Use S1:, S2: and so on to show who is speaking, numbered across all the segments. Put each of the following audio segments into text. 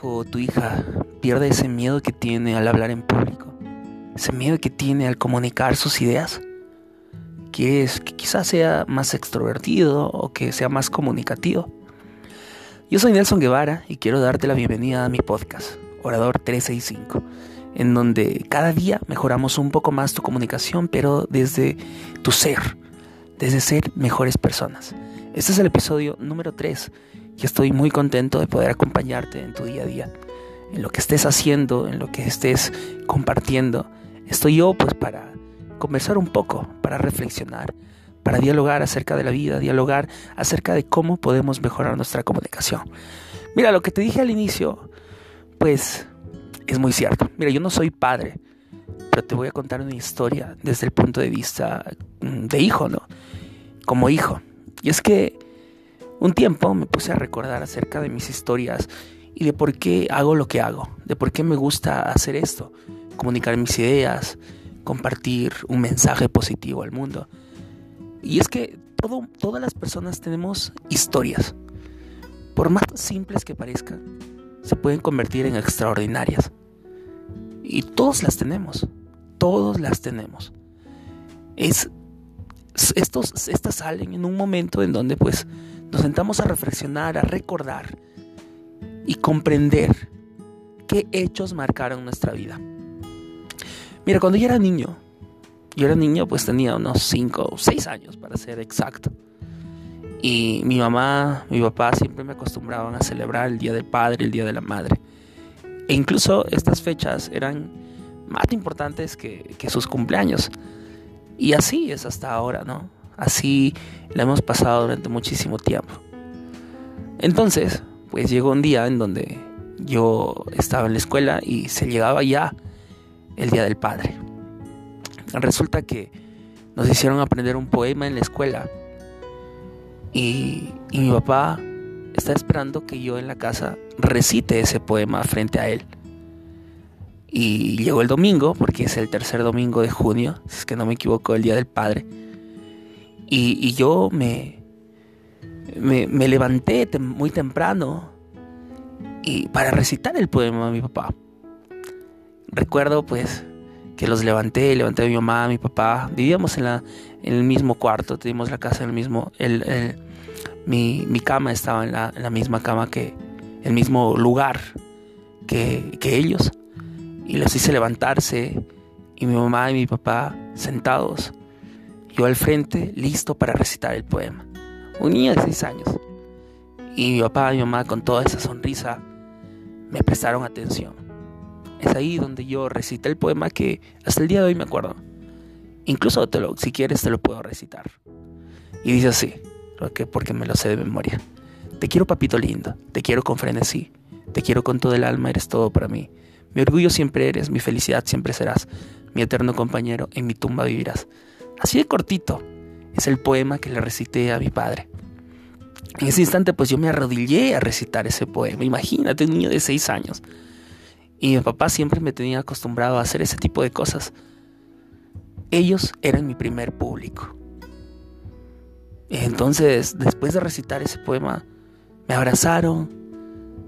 S1: hijo o tu hija pierde ese miedo que tiene al hablar en público, ese miedo que tiene al comunicar sus ideas, que es que quizás sea más extrovertido o que sea más comunicativo. Yo soy Nelson Guevara y quiero darte la bienvenida a mi podcast, Orador 365, en donde cada día mejoramos un poco más tu comunicación, pero desde tu ser, desde ser mejores personas. Este es el episodio número 3 y estoy muy contento de poder acompañarte en tu día a día, en lo que estés haciendo, en lo que estés compartiendo. Estoy yo pues para conversar un poco, para reflexionar, para dialogar acerca de la vida, dialogar acerca de cómo podemos mejorar nuestra comunicación. Mira, lo que te dije al inicio, pues es muy cierto. Mira, yo no soy padre, pero te voy a contar una historia desde el punto de vista mm, de hijo, ¿no? Como hijo. Y es que un tiempo me puse a recordar acerca de mis historias y de por qué hago lo que hago, de por qué me gusta hacer esto, comunicar mis ideas, compartir un mensaje positivo al mundo. Y es que todas las personas tenemos historias. Por más simples que parezcan, se pueden convertir en extraordinarias. Y todos las tenemos. Todos las tenemos. Es, estos, estas salen en un momento en donde pues nos sentamos a reflexionar, a recordar y comprender qué hechos marcaron nuestra vida. Mira, cuando yo era niño, yo era niño, pues tenía unos 5 o 6 años para ser exacto. Y mi mamá, mi papá siempre me acostumbraban a celebrar el Día del Padre, el Día de la Madre. E incluso estas fechas eran más importantes que, que sus cumpleaños. Y así es hasta ahora, ¿no? Así la hemos pasado durante muchísimo tiempo. Entonces, pues llegó un día en donde yo estaba en la escuela y se llegaba ya el Día del Padre. Resulta que nos hicieron aprender un poema en la escuela y, mi papá está esperando que yo en la casa recite ese poema frente a él. Y llegó el domingo, porque es el tercer domingo de junio, si es que no me equivoco, el Día del Padre. Y, yo me, me, levanté muy temprano y para recitar el poema a mi papá. Recuerdo pues que los levanté, levanté a mi mamá, a mi papá. Vivíamos en, la, en el mismo cuarto, teníamos la casa en el mismo... El, mi, mi, cama estaba en la, en la, misma cama que... El mismo lugar que, que ellos. Y los hice levantarse y mi mamá y mi papá sentados. Yo al frente, listo para recitar el poema. Un niño de seis años. Y mi papá y mi mamá con toda esa sonrisa me prestaron atención. Es ahí donde yo recité el poema que hasta el día de hoy me acuerdo. Incluso te lo, si quieres te lo puedo recitar. Y dice así, porque, porque me lo sé de memoria. Te quiero papito lindo, te quiero con frenesí, te quiero con todo el alma, eres todo para mí. Mi orgullo siempre eres, mi felicidad siempre serás, mi eterno compañero, en mi tumba vivirás. Así de cortito es el poema que le recité a mi padre. En ese instante pues yo me arrodillé a recitar ese poema. Imagínate un niño de seis años. Y mi papá siempre me tenía acostumbrado a hacer ese tipo de cosas. Ellos eran mi primer público. Entonces, después de recitar ese poema, me abrazaron,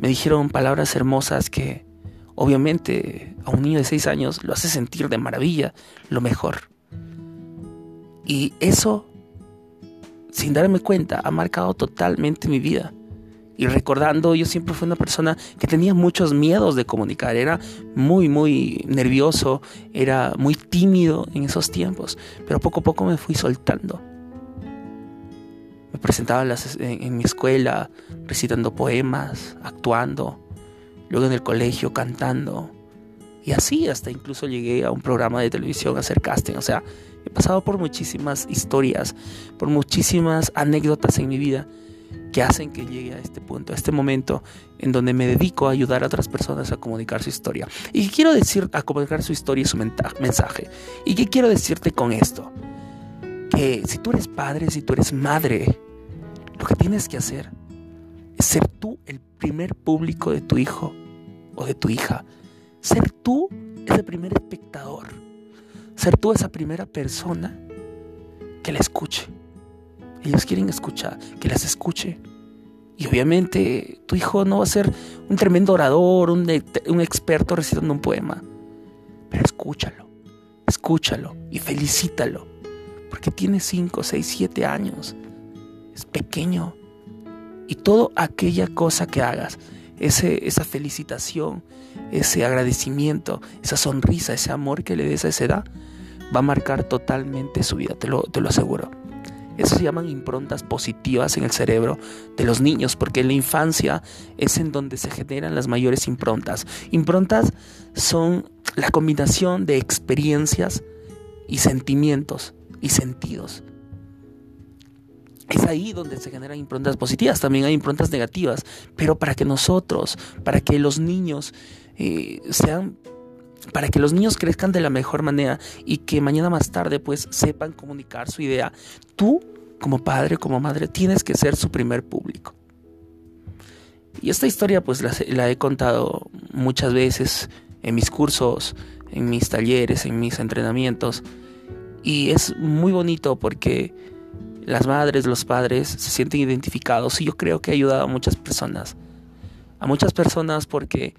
S1: me dijeron palabras hermosas que obviamente a un niño de seis años lo hace sentir de maravilla, lo mejor. Y eso, sin darme cuenta, ha marcado totalmente mi vida. Y recordando, yo siempre fui una persona que tenía muchos miedos de comunicar, era muy, muy nervioso, era muy tímido en esos tiempos, pero poco a poco me fui soltando. Me presentaba en, mi escuela recitando poemas, actuando, luego en el colegio cantando, y así hasta incluso llegué a un programa de televisión a hacer casting, o sea, he pasado por muchísimas historias, por muchísimas anécdotas en mi vida que hacen que llegue a este punto, a este momento en donde me dedico a ayudar a otras personas a comunicar su historia. ¿Y quiero decir a comunicar su historia y su mensaje? ¿Y qué quiero decirte con esto? Que si tú eres padre, si tú eres madre, lo que tienes que hacer es ser tú el primer público de tu hijo o de tu hija. Ser tú ese primer espectador. Ser tú esa primera persona que la escuche ellos quieren escuchar, que las escuche, Y obviamente tu hijo no va a ser un tremendo orador, un, experto recitando un poema. Pero escúchalo, escúchalo y felicítalo. Porque tiene 5, 6, 7 años. Es pequeño. Y toda aquella cosa que hagas, ese, esa felicitación, ese agradecimiento, esa sonrisa, ese amor que le des a esa edad, va a marcar totalmente su vida, te lo, te lo aseguro. Eso se llaman improntas positivas en el cerebro de los niños, porque en la infancia es en donde se generan las mayores improntas. Improntas son la combinación de experiencias y sentimientos y sentidos. Es ahí donde se generan improntas positivas, también hay improntas negativas, pero para que nosotros, para que los niños eh, sean para que los niños crezcan de la mejor manera y que mañana más tarde pues sepan comunicar su idea, tú como padre, como madre, tienes que ser su primer público. Y esta historia pues la, la he contado muchas veces en mis cursos, en mis talleres, en mis entrenamientos. Y es muy bonito porque las madres, los padres se sienten identificados y yo creo que ha ayudado a muchas personas. A muchas personas porque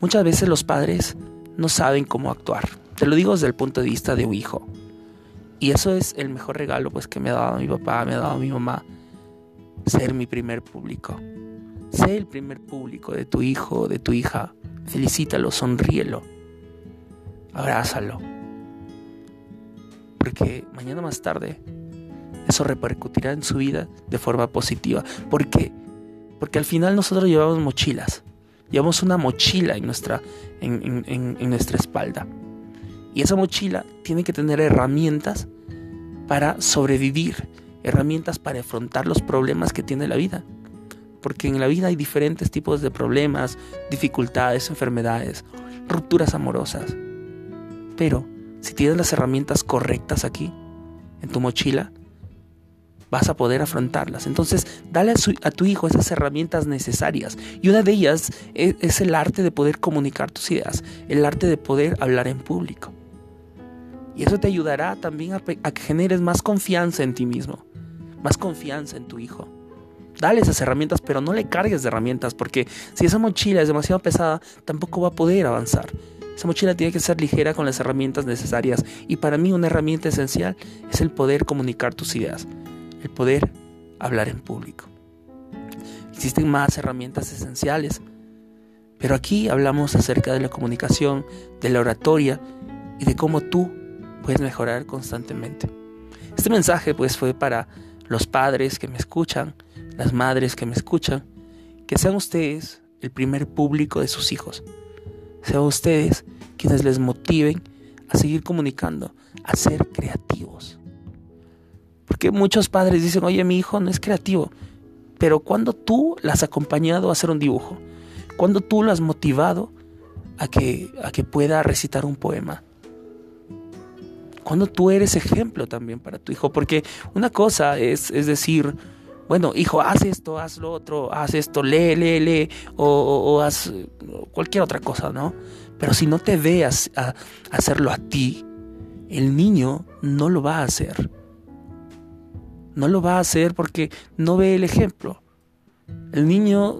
S1: muchas veces los padres no saben cómo actuar. Te lo digo desde el punto de vista de un hijo. Y eso es el mejor regalo pues que me ha dado mi papá, me ha dado mi mamá. Ser mi primer público. Sé el primer público de tu hijo, de tu hija. Felicítalo, sonríelo. Abrázalo. Porque mañana más tarde eso repercutirá en su vida de forma positiva. ¿Por qué? Porque al final nosotros llevamos mochilas. Llevamos una mochila en nuestra, en, nuestra espalda. Y esa mochila tiene que tener herramientas para sobrevivir, herramientas para afrontar los problemas que tiene la vida. Porque en la vida hay diferentes tipos de problemas, dificultades, enfermedades, rupturas amorosas. Pero si tienes las herramientas correctas aquí, en tu mochila, vas a poder afrontarlas. Entonces, dale a, tu hijo esas herramientas necesarias. Y una de ellas es, el arte de poder comunicar tus ideas, el arte de poder hablar en público. Y eso te ayudará también a, que generes más confianza en ti mismo, más confianza en tu hijo. Dale esas herramientas, pero no le cargues de herramientas, porque si esa mochila es demasiado pesada, tampoco va a poder avanzar. Esa mochila tiene que ser ligera con las herramientas necesarias. Y para mí una herramienta esencial es el poder comunicar tus ideas el poder hablar en público. Existen más herramientas esenciales, pero aquí hablamos acerca de la comunicación, de la oratoria y de cómo tú puedes mejorar constantemente. Este mensaje pues fue para los padres que me escuchan, las madres que me escuchan, que sean ustedes el primer público de sus hijos. Sean ustedes quienes les motiven a seguir comunicando, a ser creativos. Porque muchos padres dicen, oye, mi hijo no es creativo. Pero cuando tú las has acompañado a hacer un dibujo, cuando tú lo has motivado a que, a que pueda recitar un poema, cuando tú eres ejemplo también para tu hijo, porque una cosa es, es decir, bueno, hijo, haz esto, haz lo otro, haz esto, lee, lee, lee, o, o, haz cualquier otra cosa, ¿no? Pero si no te veas a hacerlo a ti, el niño no lo va a hacer. No lo va a hacer porque no ve el ejemplo. El niño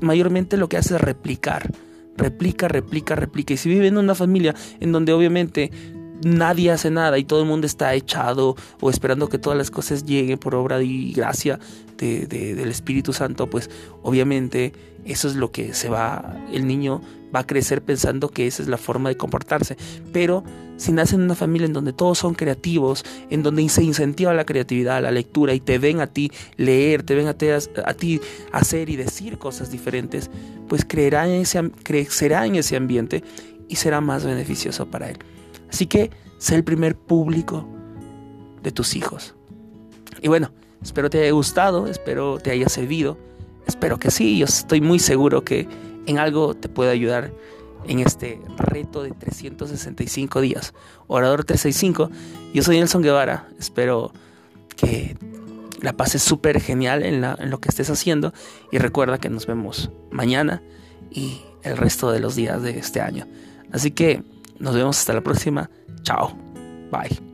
S1: mayormente lo que hace es replicar. Replica, replica, replica. Y si vive en una familia en donde obviamente nadie hace nada y todo el mundo está echado o esperando que todas las cosas lleguen por obra y gracia del Espíritu Santo, pues obviamente eso es lo que se va, el niño va a crecer pensando que esa es la forma de comportarse. Pero si nace en una familia en donde todos son creativos, en donde se incentiva la creatividad, la lectura y te ven a ti leer, te ven a, a ti hacer y decir cosas diferentes, pues creerá en ese, crecerá en ese ambiente y será más beneficioso para él. Así que sé el primer público de tus hijos. Y bueno, espero te haya gustado, espero te haya servido, espero que sí, yo estoy muy seguro que en algo te puede ayudar en este reto de 365 días. Orador 365, yo soy Nelson Guevara, espero que la pases súper genial en, en lo que estés haciendo y recuerda que nos vemos mañana y el resto de los días de este año. Así que nos vemos hasta la próxima. Chao. Bye.